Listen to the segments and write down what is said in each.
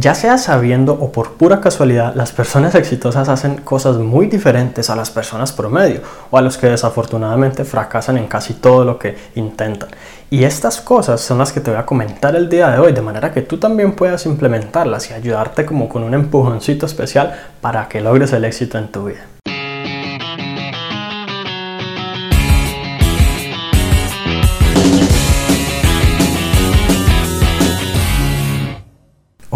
Ya sea sabiendo o por pura casualidad, las personas exitosas hacen cosas muy diferentes a las personas promedio o a los que desafortunadamente fracasan en casi todo lo que intentan. Y estas cosas son las que te voy a comentar el día de hoy, de manera que tú también puedas implementarlas y ayudarte como con un empujoncito especial para que logres el éxito en tu vida.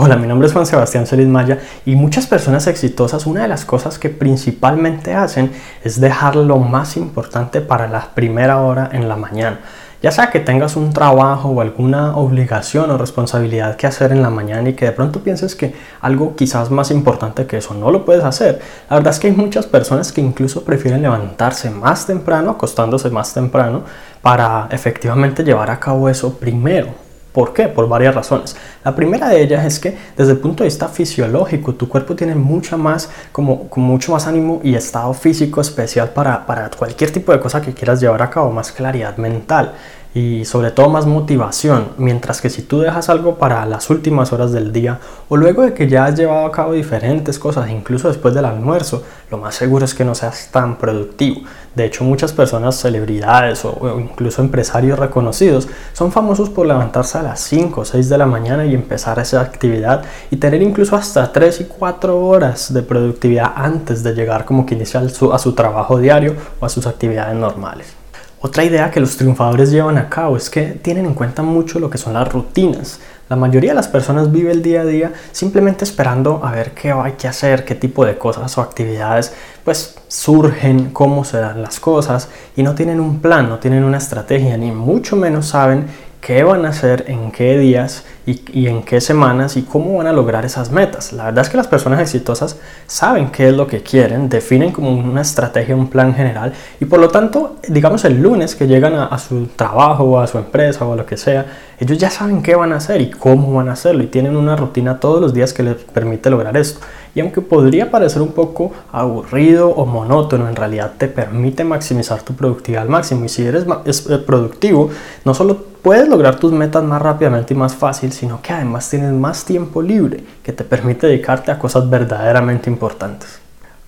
Hola, mi nombre es Juan Sebastián Celis Maya y muchas personas exitosas una de las cosas que principalmente hacen es dejar lo más importante para la primera hora en la mañana. Ya sea que tengas un trabajo o alguna obligación o responsabilidad que hacer en la mañana y que de pronto pienses que algo quizás más importante que eso no lo puedes hacer. La verdad es que hay muchas personas que incluso prefieren levantarse más temprano, acostándose más temprano, para efectivamente llevar a cabo eso primero. ¿Por qué? Por varias razones. La primera de ellas es que desde el punto de vista fisiológico, tu cuerpo tiene mucha más, como, mucho más ánimo y estado físico especial para, para cualquier tipo de cosa que quieras llevar a cabo, más claridad mental y sobre todo más motivación, mientras que si tú dejas algo para las últimas horas del día o luego de que ya has llevado a cabo diferentes cosas, incluso después del almuerzo, lo más seguro es que no seas tan productivo. De hecho, muchas personas, celebridades o, incluso empresarios reconocidos son famosos por levantarse a las 5 o 6 de la mañana y empezar esa actividad y tener incluso hasta 3 y 4 horas de productividad antes de llegar como que inicia a su trabajo diario o a sus actividades normales. Otra idea que los triunfadores llevan a cabo es que tienen en cuenta mucho lo que son las rutinas. La mayoría de las personas vive el día a día simplemente esperando a ver qué hay que hacer, qué tipo de cosas o actividades pues surgen, cómo se dan las cosas y no tienen un plan, no tienen una estrategia, ni mucho menos saben qué van a hacer, en qué días y, en qué semanas y cómo van a lograr esas metas. La verdad es que las personas exitosas saben qué es lo que quieren, definen como una estrategia, un plan general y por lo tanto, digamos el lunes que llegan a, a su trabajo o a su empresa o a lo que sea, ellos ya saben qué van a hacer y cómo van a hacerlo y tienen una rutina todos los días que les permite lograr esto. Y aunque podría parecer un poco aburrido o monótono, en realidad te permite maximizar tu productividad al máximo. Y si eres eh, productivo, no solo puedes lograr tus metas más rápidamente y más fácil, sino que además tienes más tiempo libre que te permite dedicarte a cosas verdaderamente importantes.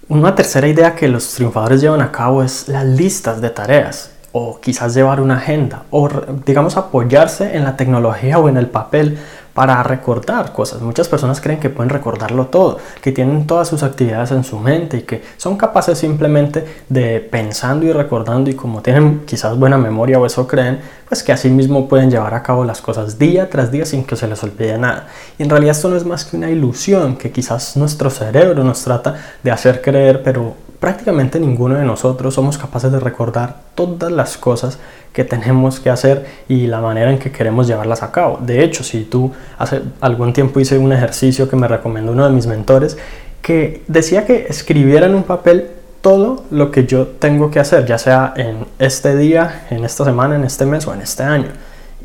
Una tercera idea que los triunfadores llevan a cabo es las listas de tareas o quizás llevar una agenda o digamos apoyarse en la tecnología o en el papel para recordar cosas. Muchas personas creen que pueden recordarlo todo, que tienen todas sus actividades en su mente y que son capaces simplemente de pensando y recordando y como tienen quizás buena memoria o eso creen, pues que así mismo pueden llevar a cabo las cosas día tras día sin que se les olvide nada. Y en realidad esto no es más que una ilusión que quizás nuestro cerebro nos trata de hacer creer, pero prácticamente ninguno de nosotros somos capaces de recordar todas las cosas que tenemos que hacer y la manera en que queremos llevarlas a cabo. De hecho, si tú hace algún tiempo hice un ejercicio que me recomendó uno de mis mentores que decía que escribiera en un papel todo lo que yo tengo que hacer, ya sea en este día, en esta semana, en este mes o en este año.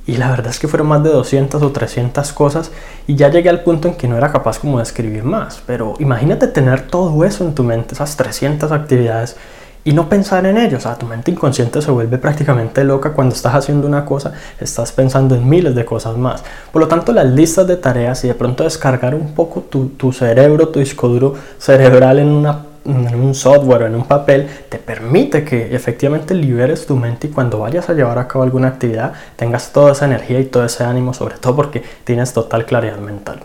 Y la verdad es que fueron más de 200 o 300 cosas y ya llegué al punto en que no era capaz como de escribir más. Pero imagínate tener todo eso en tu mente, esas 300 actividades y no pensar en ello. O tu mente inconsciente se vuelve prácticamente loca cuando estás haciendo una cosa, estás pensando en miles de cosas más. Por lo tanto, las listas de tareas y de pronto descargar un poco tu, tu cerebro, tu disco duro cerebral en una en un software o en un papel te permite que efectivamente liberes tu mente y cuando vayas a llevar a cabo alguna actividad tengas toda esa energía y todo ese ánimo, sobre todo porque tienes total claridad mental.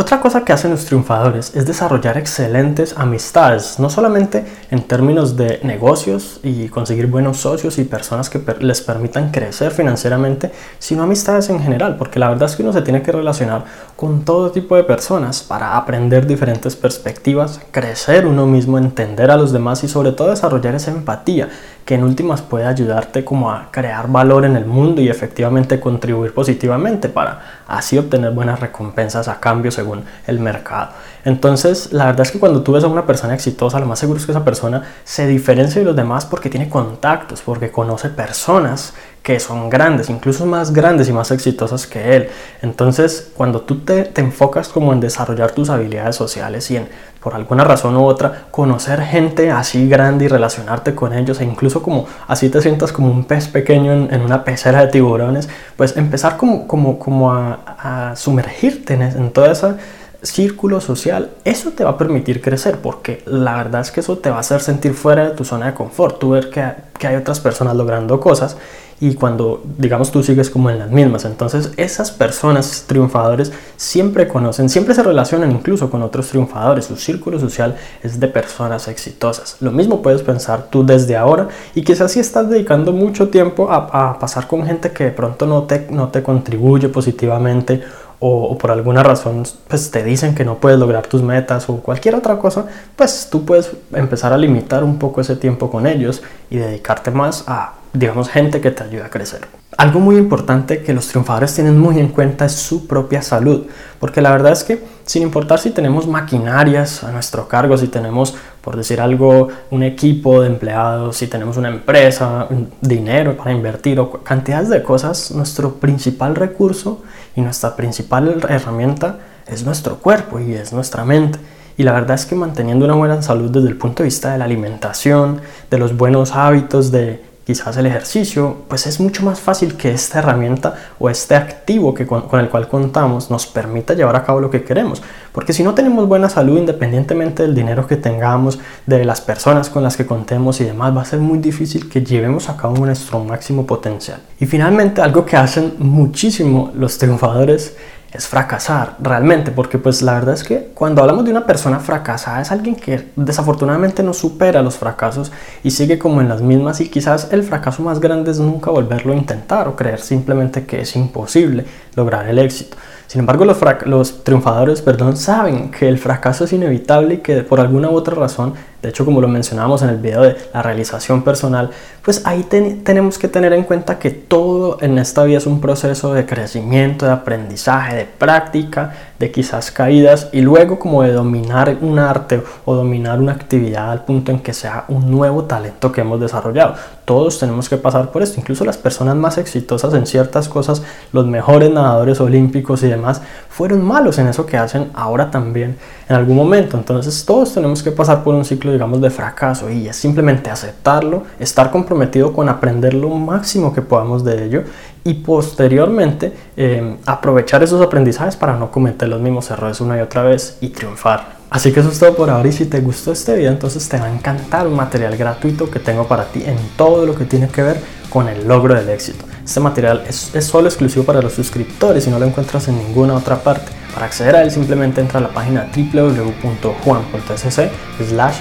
Otra cosa que hacen los triunfadores es desarrollar excelentes amistades, no solamente en términos de negocios y conseguir buenos socios y personas que les permitan crecer financieramente, sino amistades en general, porque la verdad es que uno se tiene que relacionar con todo tipo de personas para aprender diferentes perspectivas, crecer uno mismo, entender a los demás y sobre todo desarrollar esa empatía que en últimas puede ayudarte como a crear valor en el mundo y efectivamente contribuir positivamente para así obtener buenas recompensas a cambio según el mercado. Entonces, la verdad es que cuando tú ves a una persona exitosa, lo más seguro es que esa persona se diferencia de los demás porque tiene contactos, porque conoce personas que son grandes, incluso más grandes y más exitosas que él. Entonces, cuando tú te, enfocas como en desarrollar tus habilidades sociales y en, por alguna razón u otra, conocer gente así grande y relacionarte con ellos e incluso como así te sientas como un pez pequeño en, una pecera de tiburones, pues empezar como, como, como a, a sumergirte en, en toda esa círculo social, eso te va a permitir crecer porque la verdad es que eso te va a hacer sentir fuera de tu zona de confort, tú ver que, que hay otras personas logrando cosas y cuando digamos tú sigues como en las mismas. Entonces esas personas triunfadores siempre conocen, siempre se relacionan incluso con otros triunfadores. Su círculo social es de personas exitosas. Lo mismo puedes pensar tú desde ahora y quizás si estás dedicando mucho tiempo a, pasar con gente que de pronto no te, no te contribuye positivamente o, por alguna razón pues te dicen que no puedes lograr tus metas o cualquier otra cosa, pues tú puedes empezar a limitar un poco ese tiempo con ellos y dedicarte más a digamos, gente que te ayuda a crecer. Algo muy importante que los triunfadores tienen muy en cuenta es su propia salud, porque la verdad es que sin importar si tenemos maquinarias a nuestro cargo, si tenemos, por decir algo, un equipo de empleados, si tenemos una empresa, dinero para invertir o cantidades de cosas, nuestro principal recurso y nuestra principal herramienta es nuestro cuerpo y es nuestra mente. Y la verdad es que manteniendo una buena salud desde el punto de vista de la alimentación, de los buenos hábitos, de quizás el ejercicio, pues es mucho más fácil que esta herramienta o este activo que con, el cual contamos nos permita llevar a cabo lo que queremos. Porque si no tenemos buena salud, independientemente del dinero que tengamos, de las personas con las que contemos y demás, va a ser muy difícil que llevemos a cabo nuestro máximo potencial. Y finalmente, algo que hacen muchísimo los triunfadores es fracasar realmente, porque pues la verdad es que cuando hablamos de una persona fracasada es alguien que desafortunadamente no supera los fracasos y sigue como en las mismas y quizás el fracaso más grande es nunca volverlo a intentar o creer simplemente que es imposible lograr el éxito. Sin embargo, los, triunfadores perdón, saben que el fracaso es inevitable y que por alguna u otra razón de hecho, como lo mencionamos en el video de la realización personal, pues ahí tenemos que tener en cuenta que todo en esta vida es un proceso de crecimiento, de aprendizaje, de práctica, de quizás caídas y luego como de dominar un arte o dominar una actividad al punto en que sea un nuevo talento que hemos desarrollado. Todos tenemos que pasar por esto, incluso las personas más exitosas en ciertas cosas, los mejores nadadores olímpicos y demás, fueron malos en eso que hacen ahora también en algún momento. Entonces todos tenemos que pasar por un ciclo, digamos, de fracaso y es simplemente aceptarlo, estar comprometido con aprender lo máximo que podamos de ello y posteriormente eh, aprovechar esos aprendizajes para no cometer los mismos errores una y otra vez y triunfar. Así que eso es todo por ahora y si te gustó este video entonces te va a encantar un material gratuito que tengo para ti en todo lo que tiene que ver con el logro del éxito. Este material es, es solo exclusivo para los suscriptores y no lo encuentras en ninguna otra parte. Para acceder a él simplemente entra a la página www.juan.sc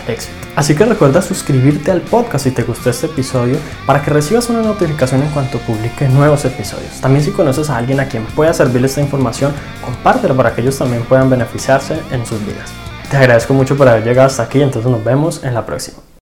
exit. Así que recuerda suscribirte al podcast si te gustó este episodio para que recibas una notificación en cuanto publique nuevos episodios. También si conoces a alguien a quien pueda servirle esta información, compártelo para que ellos también puedan beneficiarse en sus vidas. Te agradezco mucho por haber llegado hasta aquí, entonces nos vemos en la próxima.